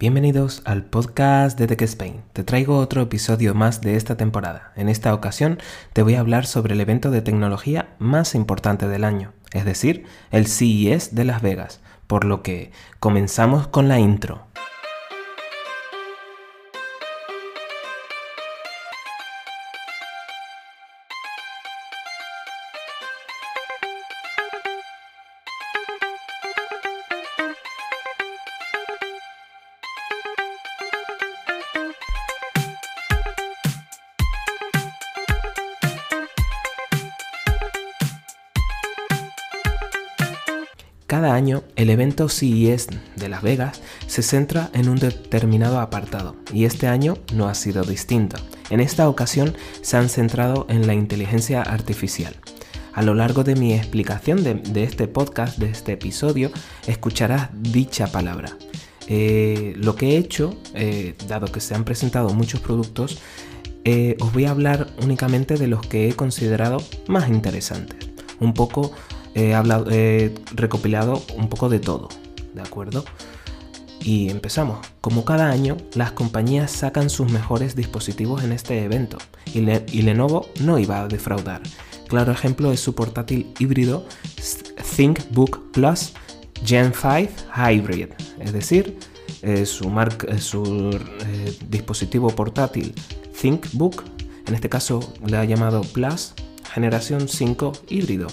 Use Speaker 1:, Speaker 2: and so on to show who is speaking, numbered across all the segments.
Speaker 1: Bienvenidos al podcast de Tech Spain. Te traigo otro episodio más de esta temporada. En esta ocasión te voy a hablar sobre el evento de tecnología más importante del año, es decir, el CES de Las Vegas, por lo que comenzamos con la intro. Evento CES de Las Vegas se centra en un determinado apartado y este año no ha sido distinto. En esta ocasión se han centrado en la inteligencia artificial. A lo largo de mi explicación de, este podcast, de este episodio, escucharás dicha palabra. Eh, lo que he hecho, eh, dado que se han presentado muchos productos, eh, os voy a hablar únicamente de los que he considerado más interesantes. Un poco he, recopilado un poco de todo, ¿de acuerdo? Y empezamos. Como cada año, las compañías sacan sus mejores dispositivos en este evento y, Lenovo no iba a defraudar. Claro ejemplo es su portátil híbrido ThinkBook Plus Gen 5 Hybrid, es decir, eh, su, su eh, dispositivo portátil ThinkBook, en este caso le ha llamado Plus generación 5 híbrido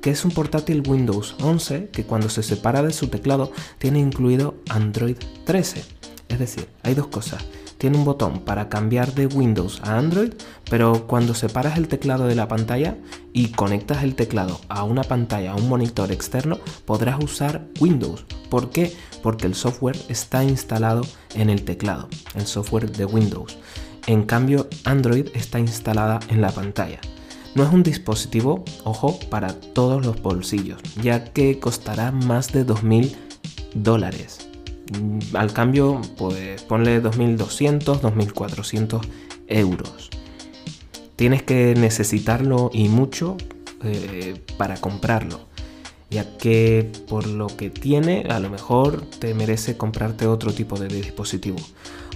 Speaker 1: que es un portátil Windows 11 que cuando se separa de su teclado tiene incluido Android 13. Es decir, hay dos cosas. Tiene un botón para cambiar de Windows a Android, pero cuando separas el teclado de la pantalla y conectas el teclado a una pantalla, a un monitor externo, podrás usar Windows. ¿Por qué? Porque el software está instalado en el teclado, el software de Windows. En cambio, Android está instalada en la pantalla. No es un dispositivo, ojo, para todos los bolsillos, ya que costará más de 2.000 dólares. Mm, al cambio, pues ponle 2.200, 2.400 euros. Tienes que necesitarlo y mucho eh, para comprarlo, ya que por lo que tiene, a lo mejor te merece comprarte otro tipo de dispositivo.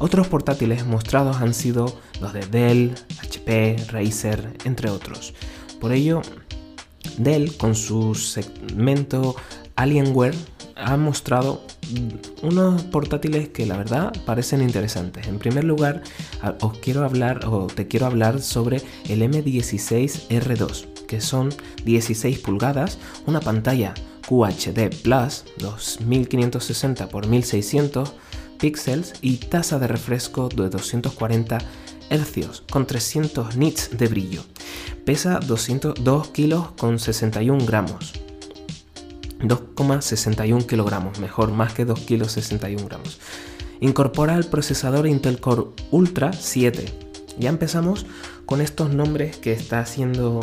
Speaker 1: Otros portátiles mostrados han sido los de Dell, HP, Razer, entre otros. Por ello, Dell con su segmento Alienware ha mostrado unos portátiles que la verdad parecen interesantes. En primer lugar, os quiero hablar o te quiero hablar sobre el M16R2, que son 16 pulgadas, una pantalla QHD Plus 2560 x 1600 píxeles y tasa de refresco de 240 Hz con 300 nits de brillo. Pesa 202 kilos con 61 gramos. 2,61 kilogramos, mejor, más que 2 kilos 61 gramos. Incorpora el procesador Intel Core Ultra 7. Ya empezamos con estos nombres que está haciendo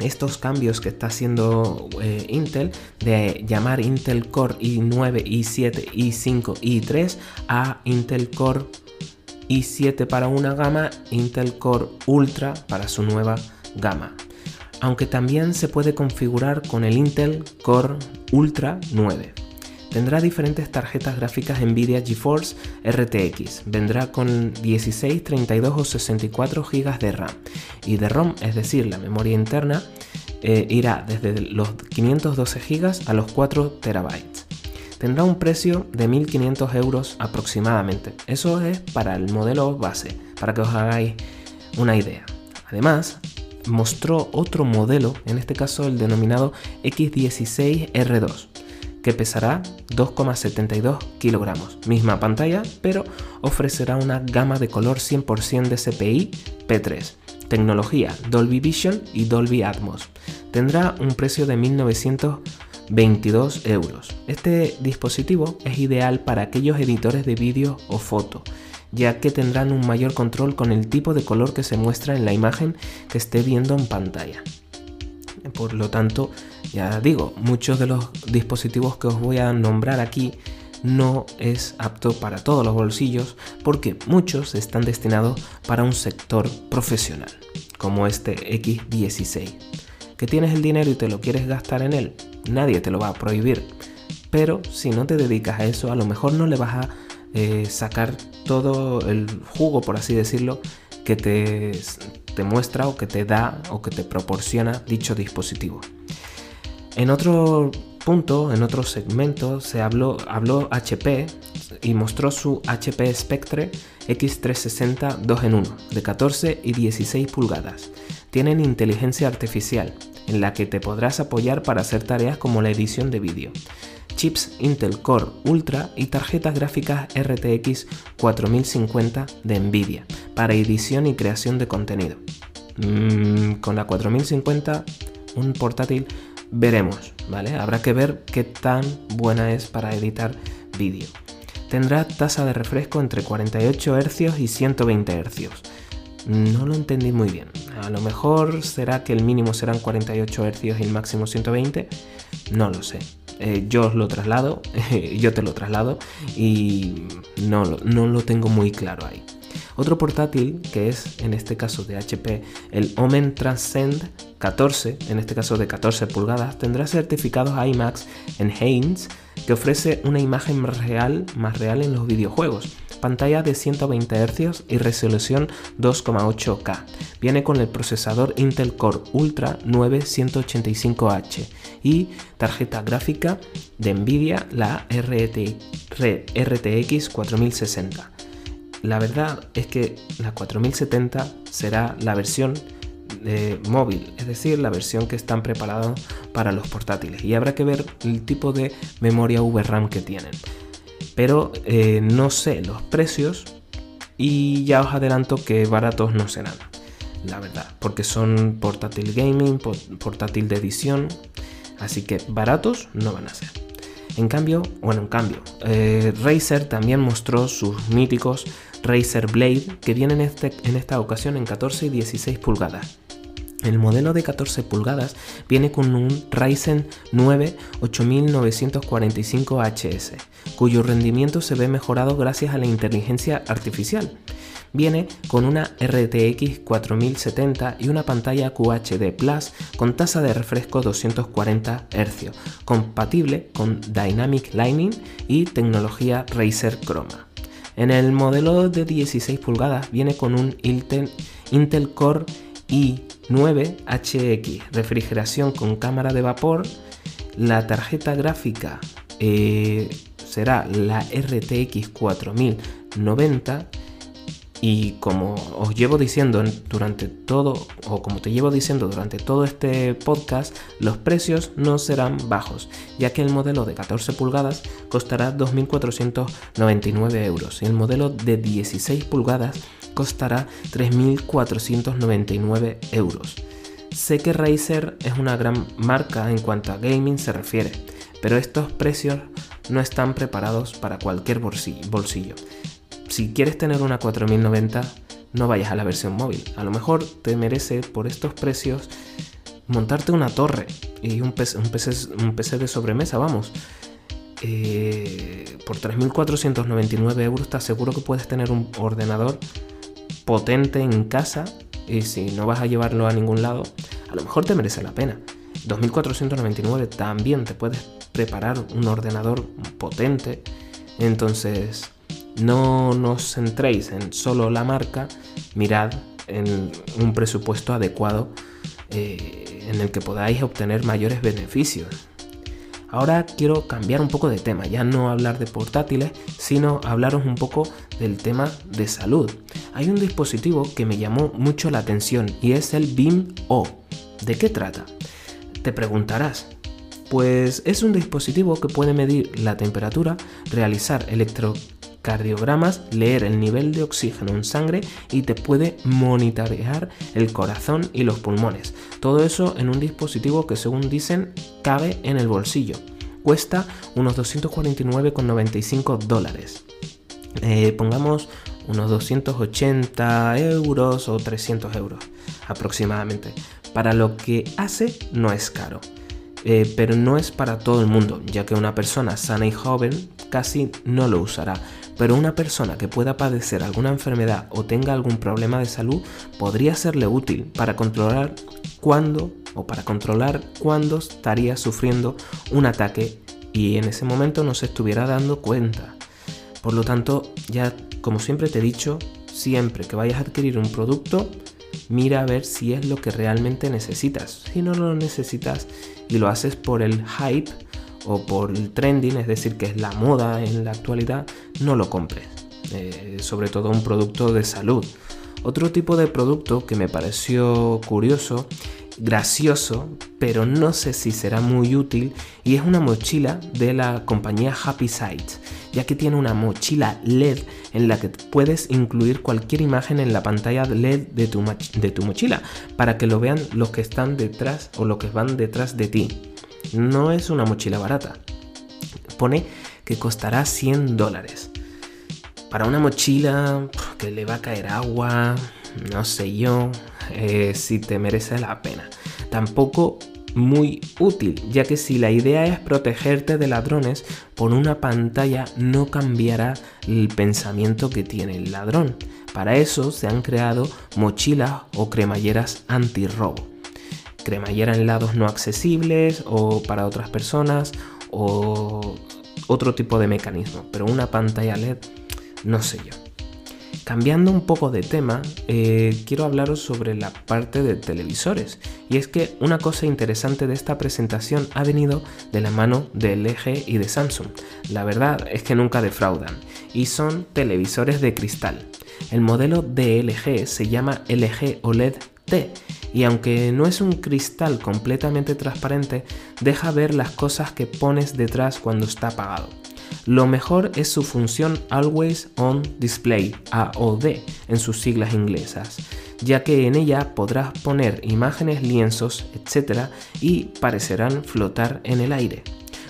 Speaker 1: estos cambios que está haciendo eh, Intel de llamar Intel Core i9, i7, i5, i3 a Intel Core i7 para una gama, Intel Core Ultra para su nueva gama. Aunque también se puede configurar con el Intel Core Ultra 9. Tendrá diferentes tarjetas gráficas Nvidia GeForce RTX. Vendrá con 16, 32 o 64 GB de RAM. Y de ROM, es decir, la memoria interna, eh, irá desde los 512 GB a los 4 TB. Tendrá un precio de 1.500 euros aproximadamente. Eso es para el modelo base, para que os hagáis una idea. Además, mostró otro modelo, en este caso el denominado X16R2 que pesará 2,72 kilogramos. Misma pantalla, pero ofrecerá una gama de color 100% de CPI P3, tecnología Dolby Vision y Dolby Atmos. Tendrá un precio de 1922 euros. Este dispositivo es ideal para aquellos editores de vídeo o foto, ya que tendrán un mayor control con el tipo de color que se muestra en la imagen que esté viendo en pantalla. Por lo tanto, ya digo, muchos de los dispositivos que os voy a nombrar aquí no es apto para todos los bolsillos porque muchos están destinados para un sector profesional, como este X16. Que tienes el dinero y te lo quieres gastar en él, nadie te lo va a prohibir. Pero si no te dedicas a eso, a lo mejor no le vas a eh, sacar todo el jugo, por así decirlo, que te, te muestra o que te da o que te proporciona dicho dispositivo. En otro punto, en otro segmento, se habló, habló HP y mostró su HP Spectre X360 2 en 1 de 14 y 16 pulgadas. Tienen inteligencia artificial, en la que te podrás apoyar para hacer tareas como la edición de vídeo. Chips Intel Core Ultra y tarjetas gráficas RTX 4050 de Nvidia para edición y creación de contenido. Mm, con la 4050, un portátil veremos, ¿vale? Habrá que ver qué tan buena es para editar vídeo. Tendrá tasa de refresco entre 48 Hz y 120 Hz. No lo entendí muy bien. A lo mejor será que el mínimo serán 48 Hz y el máximo 120. No lo sé. Eh, yo os lo traslado, yo te lo traslado y no, no lo tengo muy claro ahí. Otro portátil que es en este caso de HP, el Omen Transcend 14, en este caso de 14 pulgadas, tendrá certificados IMAX Enhanced que ofrece una imagen más real, más real en los videojuegos. Pantalla de 120 Hz y resolución 2,8K. Viene con el procesador Intel Core Ultra 9185H y tarjeta gráfica de Nvidia, la RTX 4060 la verdad es que la 4070 será la versión de móvil, es decir, la versión que están preparados para los portátiles. Y habrá que ver el tipo de memoria VRAM que tienen. Pero eh, no sé los precios y ya os adelanto que baratos no serán, la verdad, porque son portátil gaming, portátil de edición, así que baratos no van a ser. En cambio, bueno, en cambio, eh, Razer también mostró sus míticos Razer Blade que vienen este, en esta ocasión en 14 y 16 pulgadas. El modelo de 14 pulgadas viene con un Ryzen 9 8945HS, cuyo rendimiento se ve mejorado gracias a la inteligencia artificial. Viene con una RTX 4070 y una pantalla QHD Plus con tasa de refresco 240 Hz, compatible con Dynamic Lighting y tecnología Razer Chroma. En el modelo de 16 pulgadas viene con un Intel, Core i9HX, refrigeración con cámara de vapor. La tarjeta gráfica eh, será la RTX 4090 y como os llevo diciendo durante todo, o como te llevo diciendo durante todo este podcast, los precios no serán bajos, ya que el modelo de 14 pulgadas costará 2.499 euros y el modelo de 16 pulgadas costará 3.499 euros. Sé que Razer es una gran marca en cuanto a gaming se refiere, pero estos precios no están preparados para cualquier bolsillo si quieres tener una 4090, no vayas a la versión móvil. A lo mejor te merece por estos precios montarte una torre y un PC, un PC, de sobremesa, vamos. Eh, por 3.499 euros estás seguro que puedes tener un ordenador potente en casa y si no vas a llevarlo a ningún lado, a lo mejor te merece la pena. 2.499 también te puedes preparar un ordenador potente. Entonces, no os centréis en solo la marca, mirad en un presupuesto adecuado eh, en el que podáis obtener mayores beneficios. Ahora quiero cambiar un poco de tema, ya no hablar de portátiles, sino hablaros un poco del tema de salud. Hay un dispositivo que me llamó mucho la atención y es el BIM O. ¿De qué trata? Te preguntarás. Pues es un dispositivo que puede medir la temperatura, realizar electro cardiogramas, leer el nivel de oxígeno en sangre y te puede monitorear el corazón y los pulmones. Todo eso en un dispositivo que según dicen cabe en el bolsillo. Cuesta unos 249,95 dólares. Eh, pongamos unos 280 euros o 300 euros aproximadamente. Para lo que hace no es caro. Eh, pero no es para todo el mundo, ya que una persona sana y joven casi no lo usará pero una persona que pueda padecer alguna enfermedad o tenga algún problema de salud podría serle útil para controlar cuándo o para controlar cuándo estaría sufriendo un ataque y en ese momento no se estuviera dando cuenta. Por lo tanto, ya como siempre te he dicho, siempre que vayas a adquirir un producto, mira a ver si es lo que realmente necesitas. Si no lo necesitas y lo haces por el hype o por el trending, es decir, que es la moda en la actualidad, no lo compres. Eh, sobre todo un producto de salud. Otro tipo de producto que me pareció curioso, gracioso, pero no sé si será muy útil, y es una mochila de la compañía Happy Sight, ya que tiene una mochila LED en la que puedes incluir cualquier imagen en la pantalla LED de tu, de tu mochila, para que lo vean los que están detrás o los que van detrás de ti. No es una mochila barata. Pone que costará 100 dólares para una mochila que le va a caer agua, no sé yo eh, si te merece la pena. Tampoco muy útil, ya que si la idea es protegerte de ladrones, por una pantalla no cambiará el pensamiento que tiene el ladrón. Para eso se han creado mochilas o cremalleras antirrobo. Cremallera en lados no accesibles o para otras personas o otro tipo de mecanismo, pero una pantalla LED no sé yo. Cambiando un poco de tema, eh, quiero hablaros sobre la parte de televisores. Y es que una cosa interesante de esta presentación ha venido de la mano de LG y de Samsung. La verdad es que nunca defraudan. Y son televisores de cristal. El modelo de LG se llama LG OLED Y aunque no es un cristal completamente transparente, deja ver las cosas que pones detrás cuando está apagado. Lo mejor es su función Always On Display, AOD, en sus siglas inglesas, ya que en ella podrás poner imágenes, lienzos, etc. y parecerán flotar en el aire.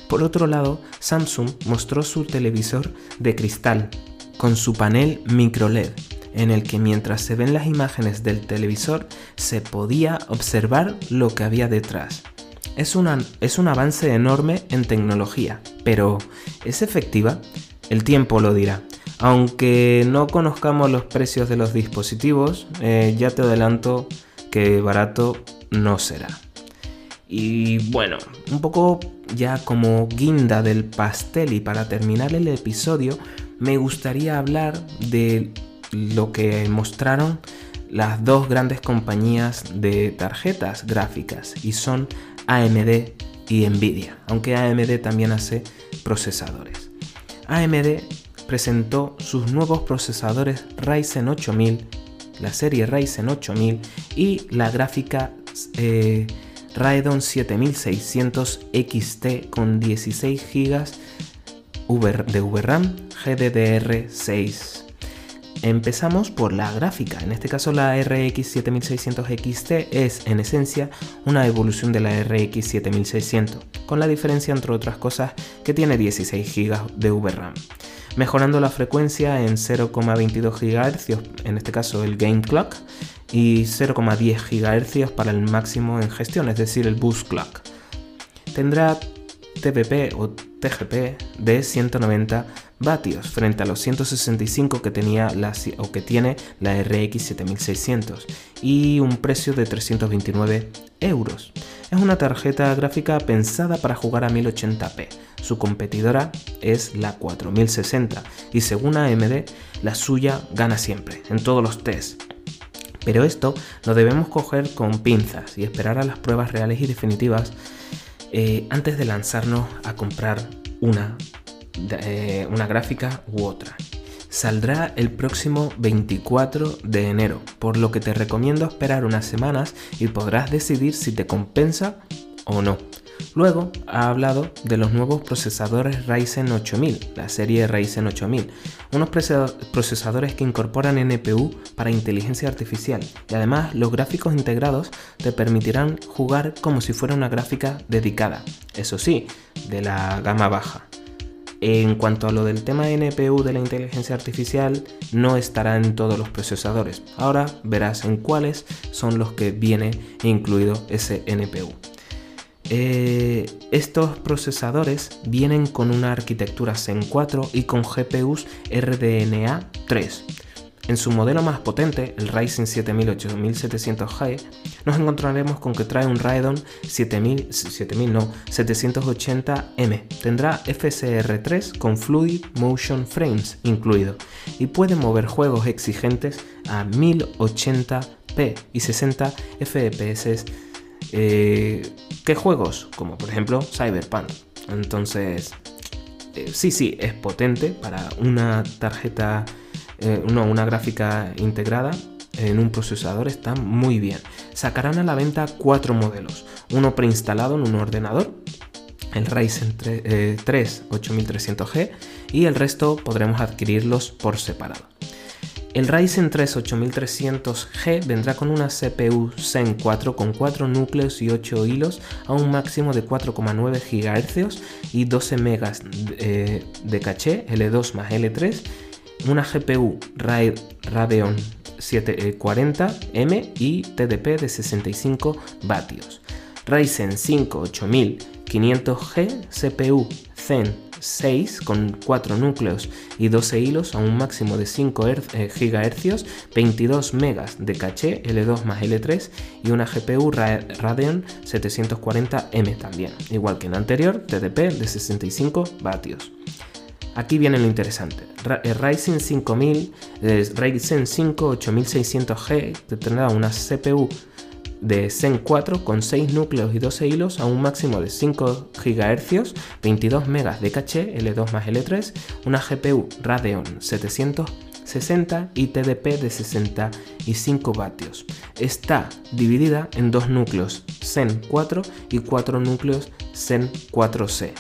Speaker 1: Por otro lado, Samsung mostró su televisor de cristal con su panel micro LED, en el que mientras se ven las imágenes del televisor se podía observar lo que había detrás. Es, es un avance enorme en tecnología, pero ¿es efectiva? El tiempo lo dirá. Aunque no conozcamos los precios de los dispositivos, eh, ya te adelanto que barato no será. Y bueno, un poco ya como guinda del pastel y para terminar el episodio, me gustaría hablar de lo que mostraron las dos grandes compañías de tarjetas gráficas y son AMD y Nvidia, aunque AMD también hace procesadores. AMD presentó sus nuevos procesadores Ryzen 8000, la serie Ryzen 8000 y la gráfica eh, Radeon 7600 XT con 16 GB de VRAM GDDR6 Empezamos por la gráfica, en este caso la RX 7600 XT es en esencia una evolución de la RX 7600, con la diferencia entre otras cosas que tiene 16 GB de VRAM, mejorando la frecuencia en 0,22 GHz, en este caso el Game Clock, y 0,10 GHz para el máximo en gestión, es decir, el Boost Clock. Tendrá TPP o TGP de 190 vatios frente a los 165 que tenía la, o que tiene la RX 7600 y un precio de 329 euros. Es una tarjeta gráfica pensada para jugar a 1080p. Su competidora es la 4060 y según AMD la suya gana siempre en todos los tests. Pero esto lo debemos coger con pinzas y esperar a las pruebas reales y definitivas eh, antes de lanzarnos a comprar una eh, una gráfica u otra. Saldrá el próximo 24 de enero, por lo que te recomiendo esperar unas semanas y podrás decidir si te compensa o no. Luego ha hablado de los nuevos procesadores Ryzen 8000, la serie Ryzen 8000, unos procesadores que incorporan NPU para inteligencia artificial y además los gráficos integrados te permitirán jugar como si fuera una gráfica dedicada, eso sí, de la gama baja. En cuanto a lo del tema NPU de la inteligencia artificial, no estará en todos los procesadores. Ahora verás en cuáles son los que viene incluido ese NPU. Eh, estos procesadores vienen con una arquitectura Zen 4 y con GPUs RDNA 3. En su modelo más potente, el Ryzen 7000 8700G, nos encontraremos con que trae un Radeon 7000, 7000 no, 780M. Tendrá FSR3 con Fluid Motion Frames incluido y puede mover juegos exigentes a 1080p y 60 FPS. ¿Qué juegos? Como por ejemplo Cyberpunk. Entonces, eh, sí, sí, es potente para una tarjeta, eh, una gráfica integrada en un procesador, está muy bien. Sacarán a la venta cuatro modelos, uno preinstalado en un ordenador, el Ryzen 3, 8300G y el resto podremos adquirirlos por separado. El Ryzen 3 8300G vendrá con una CPU Zen 4 con 4 núcleos y 8 hilos a un máximo de 4,9 GHz y 12 MB eh, de caché L2 más L3, una GPU Radeon 740M y TDP de 65 vatios. Ryzen 5 8500G CPU Zen 6 con 4 núcleos y 12 hilos a un máximo de 5 GHz, 22 MB de caché L2 más L3 y una GPU Radeon 740M también, igual que en anterior, TDP de 65 vatios. Aquí viene lo interesante. El Ryzen 5000, Ryzen 5 8600G tendrá una CPU de Zen 4 con 6 núcleos y 12 hilos a un máximo de 5 GHz, 22 MB de caché L2 más L3, una GPU Radeon 760 y TDP de 65 vatios. Está dividida en dos núcleos Zen 4 y 4 núcleos Zen 4C.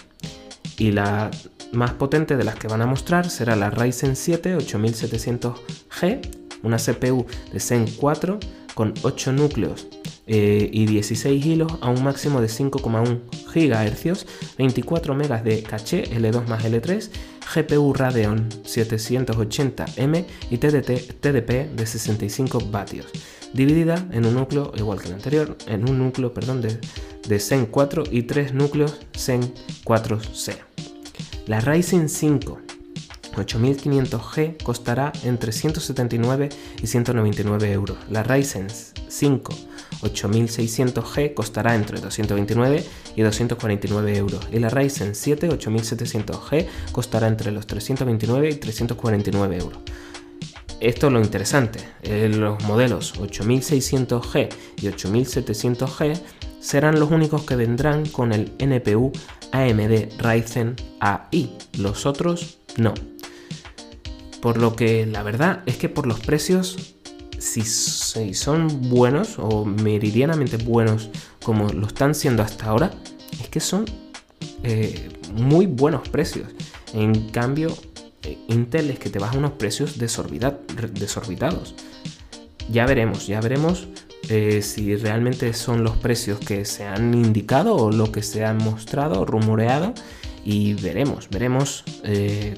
Speaker 1: Y la más potente de las que van a mostrar será la Ryzen 7 8700G, una CPU de Zen 4 con 8 núcleos eh, y 16 hilos a un máximo de 5,1 GHz, 24 MB de caché L2 más L3, GPU Radeon 780M y TDP de 65 vatios, dividida en un núcleo, igual que el anterior, en un núcleo perdón, de, de Zen 4 y 3 núcleos Zen 4C. La Ryzen 5 8500G costará entre 179 y 199 euros. La Ryzen 5 8600G costará entre 229 y 249 euros. Y la Ryzen 7 8700G costará entre los 329 y 349 euros. Esto es lo interesante. Eh, los modelos 8600G y 8700G serán los únicos que vendrán con el NPU AMD Ryzen AI. Los otros no. Por lo que la verdad es que por los precios, si, son buenos o meridianamente buenos como lo están siendo hasta ahora, es que son eh, muy buenos precios. En cambio, eh, Intel es que te baja unos precios desorbitados. Ya veremos, ya veremos eh, si realmente son los precios que se han indicado o lo que se ha mostrado, rumoreado, y veremos, veremos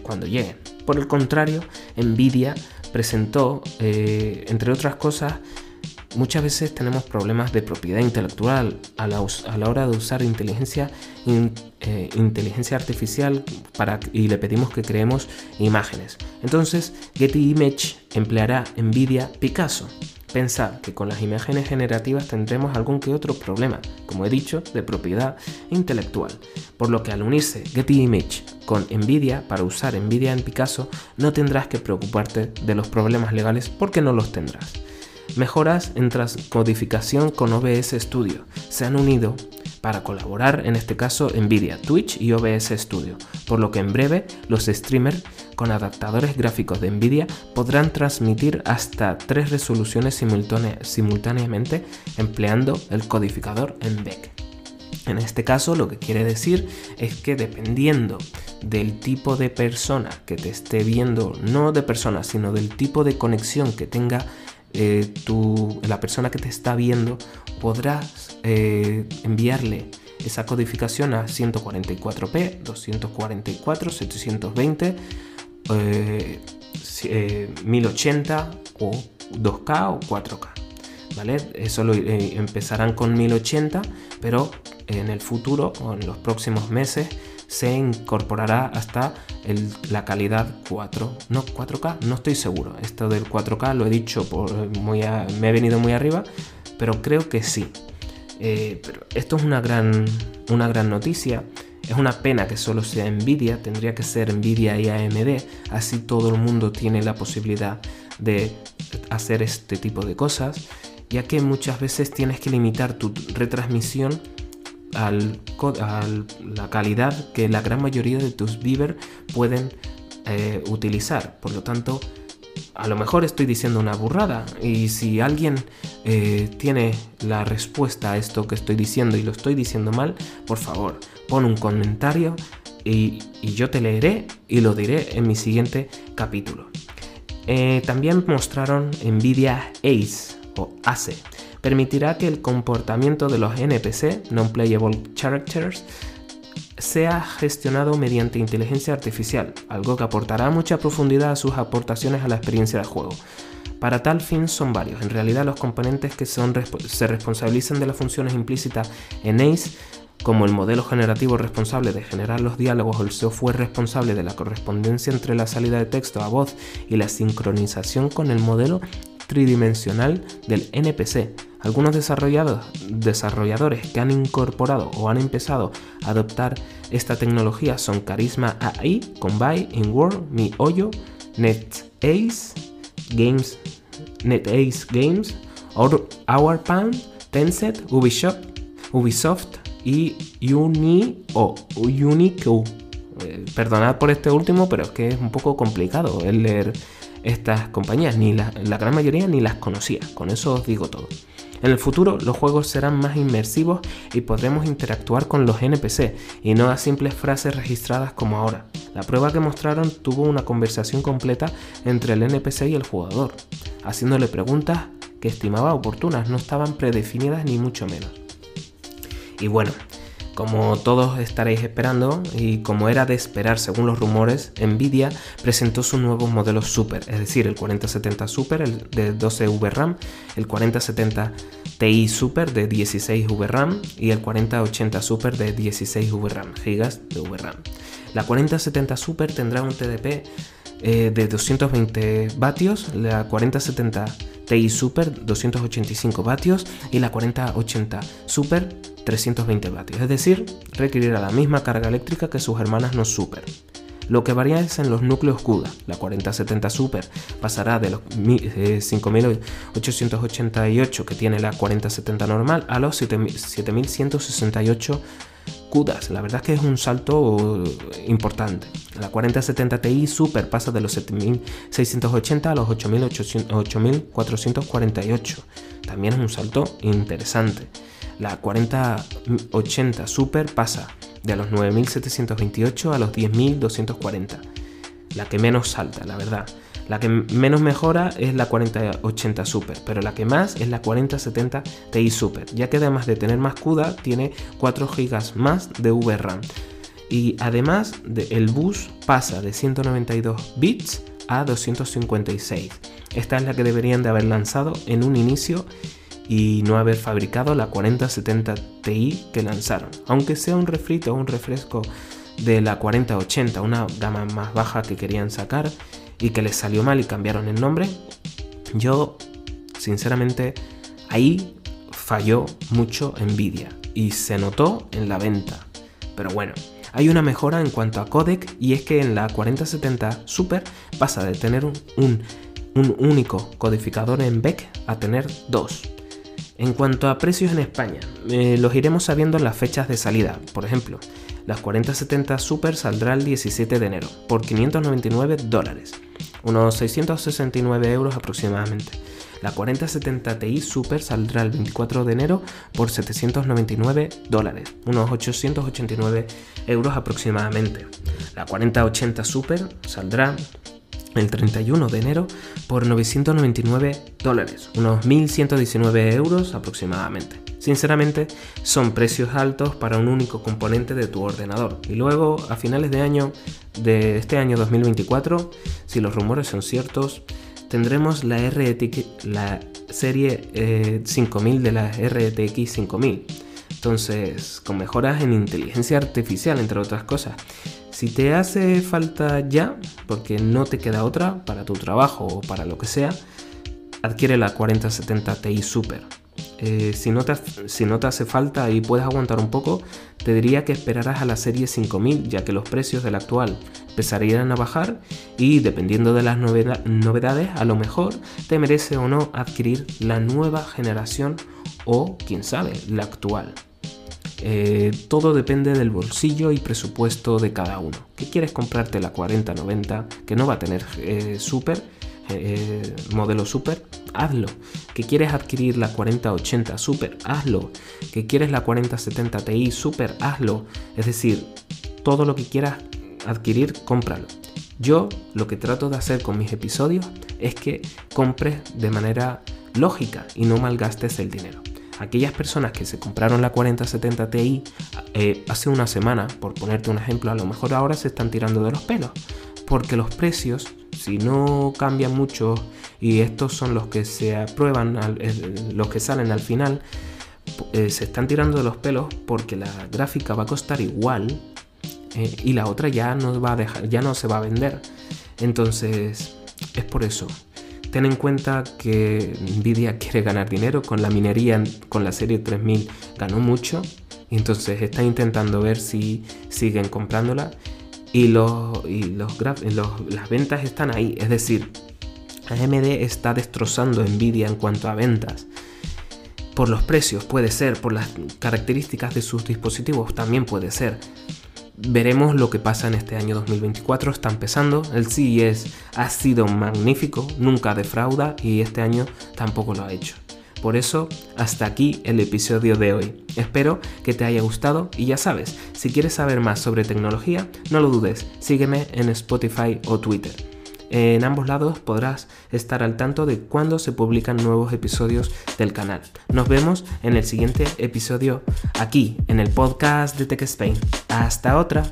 Speaker 1: cuando lleguen. Por el contrario, Nvidia presentó, eh, entre otras cosas, muchas veces tenemos problemas de propiedad intelectual a la, hora de usar inteligencia, eh, inteligencia artificial para, y le pedimos que creemos imágenes. Entonces, Getty Image empleará Nvidia Picasso. Pensar que con las imágenes generativas tendremos algún que otro problema, como he dicho, de propiedad intelectual. Por lo que al unirse Getty Image con Nvidia para usar Nvidia en Picasso, no tendrás que preocuparte de los problemas legales porque no los tendrás. Mejoras en transcodificación con OBS Studio se han unido para colaborar, en este caso Nvidia, Twitch y OBS Studio, por lo que en breve los streamers con adaptadores gráficos de Nvidia podrán transmitir hasta tres resoluciones simultáneamente empleando el codificador NVEC. En este caso lo que quiere decir es que dependiendo del tipo de persona que te esté viendo, no de persona, sino del tipo de conexión que tenga eh, la persona que te está viendo, podrás eh, enviarle esa codificación a 144p, 244, 720, 1080 o 2K o 4K. ¿Vale? Eso lo, eh, empezarán con 1080, pero en el futuro o en los próximos meses se incorporará hasta la calidad 4, no 4K, no estoy seguro. Esto del 4K lo he dicho por muy me he venido muy arriba, pero creo que sí. Eh, pero esto es una gran, una gran noticia. Es una pena que solo sea Nvidia, tendría que ser Nvidia y AMD, así todo el mundo tiene la posibilidad de hacer este tipo de cosas, ya que muchas veces tienes que limitar tu retransmisión a la calidad que la gran mayoría de tus viewers pueden eh, utilizar. Por lo tanto, a lo mejor estoy diciendo una burrada y si alguien eh, tiene la respuesta a esto que estoy diciendo y lo estoy diciendo mal, por favor, pon un comentario y, yo te leeré y lo diré en mi siguiente capítulo. Eh, también mostraron Nvidia Ace o ACE. Permitirá que el comportamiento de los NPC, Non-Playable Characters, sea gestionado mediante inteligencia artificial, algo que aportará mucha profundidad a sus aportaciones a la experiencia del juego. Para tal fin son varios. En realidad los componentes que son, se responsabilizan de las funciones implícitas en ACE, como el modelo generativo responsable de generar los diálogos o el software responsable de la correspondencia entre la salida de texto a voz y la sincronización con el modelo tridimensional del NPC, algunos desarrolladores que han incorporado o han empezado a adoptar esta tecnología son Carisma AI, Combine, InWorld, MiHoYo, NetAce Games, NetAce Games, OurPan, Tencent, Ubisoft, Ubisoft y o Unico. Eh, perdonad por este último, pero es que es un poco complicado el leer estas compañías, ni la, la gran mayoría ni las conocía, con eso os digo todo. En el futuro los juegos serán más inmersivos y podremos interactuar con los NPC y no a simples frases registradas como ahora. La prueba que mostraron tuvo una conversación completa entre el NPC y el jugador, haciéndole preguntas que estimaba oportunas, no estaban predefinidas ni mucho menos. Y bueno, como todos estaréis esperando y como era de esperar según los rumores, Nvidia presentó sus nuevos modelos Super, es decir, el 4070 Super de 12 VRAM, el 4070 Ti Super de 16 VRAM y el 4080 Super de 16 VRAM, gigas de VRAM. La 4070 Super tendrá un TDP eh, de 220 vatios, la 4070 Ti Super 285 vatios y la 4080 Super 320 vatios, es decir, requerirá la misma carga eléctrica que sus hermanas no Super. Lo que varía es en los núcleos CUDA. La 4070 Super pasará de los 5888 eh, que tiene la 4070 normal a los 7168 CUDAs. La verdad es que es un salto importante. La 4070 Ti Super pasa de los 7680 a los 8448. También es un salto interesante. La 4080 Super pasa de los 9728 a los 10240. La que menos salta, la verdad. La que menos mejora es la 4080 Super, pero la que más es la 4070 Ti Super, ya que además de tener más CUDA, tiene 4 GB más de VRAM. Y además el bus pasa de 192 bits a 256. Esta es la que deberían de haber lanzado en un inicio y no haber fabricado la 4070 Ti que lanzaron. Aunque sea un refrito o un refresco de la 4080, una gama más baja que querían sacar y que les salió mal y cambiaron el nombre, yo sinceramente ahí falló mucho Nvidia y se notó en la venta. Pero bueno, hay una mejora en cuanto a codec y es que en la 4070 Super pasa de tener un, un, un único codificador en BEC a tener dos. En cuanto a precios en España, eh, los iremos sabiendo en las fechas de salida. Por ejemplo, las 4070 Super saldrá el 17 de enero por 599 dólares, unos 669 euros aproximadamente. La 4070 Ti Super saldrá el 24 de enero por 799 dólares, unos 889 euros aproximadamente. La 4080 Super saldrá el 31 de enero por 999 dólares, unos 1.119 euros aproximadamente. Sinceramente, son precios altos para un único componente de tu ordenador. Y luego, a finales de año de este año 2024, si los rumores son ciertos, tendremos la RTX, la serie 5000 eh, de la RTX 5000. Entonces, con mejoras en inteligencia artificial, entre otras cosas. Si te hace falta ya, porque no te queda otra para tu trabajo o para lo que sea, adquiere la 4070 Ti Super. Eh, si, no te, si no te hace falta y puedes aguantar un poco, te diría que esperaras a la serie 5000, ya que los precios del actual empezarían a bajar y dependiendo de las novedades, a lo mejor te merece o no adquirir la nueva generación o, quién sabe, la actual. Eh, todo depende del bolsillo y presupuesto de cada uno. ¿Qué quieres comprarte la 4090 que no va a tener eh, super? Eh, modelo super, hazlo. Que quieres adquirir la 4080 super, hazlo. Que quieres la 4070 Ti super, hazlo. Es decir, todo lo que quieras adquirir, cómpralo. Yo lo que trato de hacer con mis episodios es que compres de manera lógica y no malgastes el dinero. Aquellas personas que se compraron la 4070 Ti eh, hace una semana, por ponerte un ejemplo, a lo mejor ahora se están tirando de los pelos, porque los precios si no cambian mucho y estos son los que se aprueban, los que salen al final, eh, se están tirando de los pelos porque la gráfica va a costar igual eh, y la otra ya no va a dejar, ya no se va a vender. Entonces, es por eso. Ten en cuenta que Nvidia quiere ganar dinero con la minería, con la serie 3000 ganó mucho, entonces está intentando ver si siguen comprándola y, los, y los, las ventas están ahí. Es decir, AMD está destrozando Nvidia en cuanto a ventas. Por los precios puede ser, por las características de sus dispositivos también puede ser. Veremos lo que pasa en este año 2024, está empezando, el CES ha sido magnífico, nunca defrauda y este año tampoco lo ha hecho. Por eso, hasta aquí el episodio de hoy. Espero que te haya gustado y ya sabes, si quieres saber más sobre tecnología, no lo dudes, sígueme en Spotify o Twitter. En ambos lados podrás estar al tanto de cuando se publican nuevos episodios del canal. Nos vemos en el siguiente episodio aquí, en el podcast de Tech Spain. Hasta otra.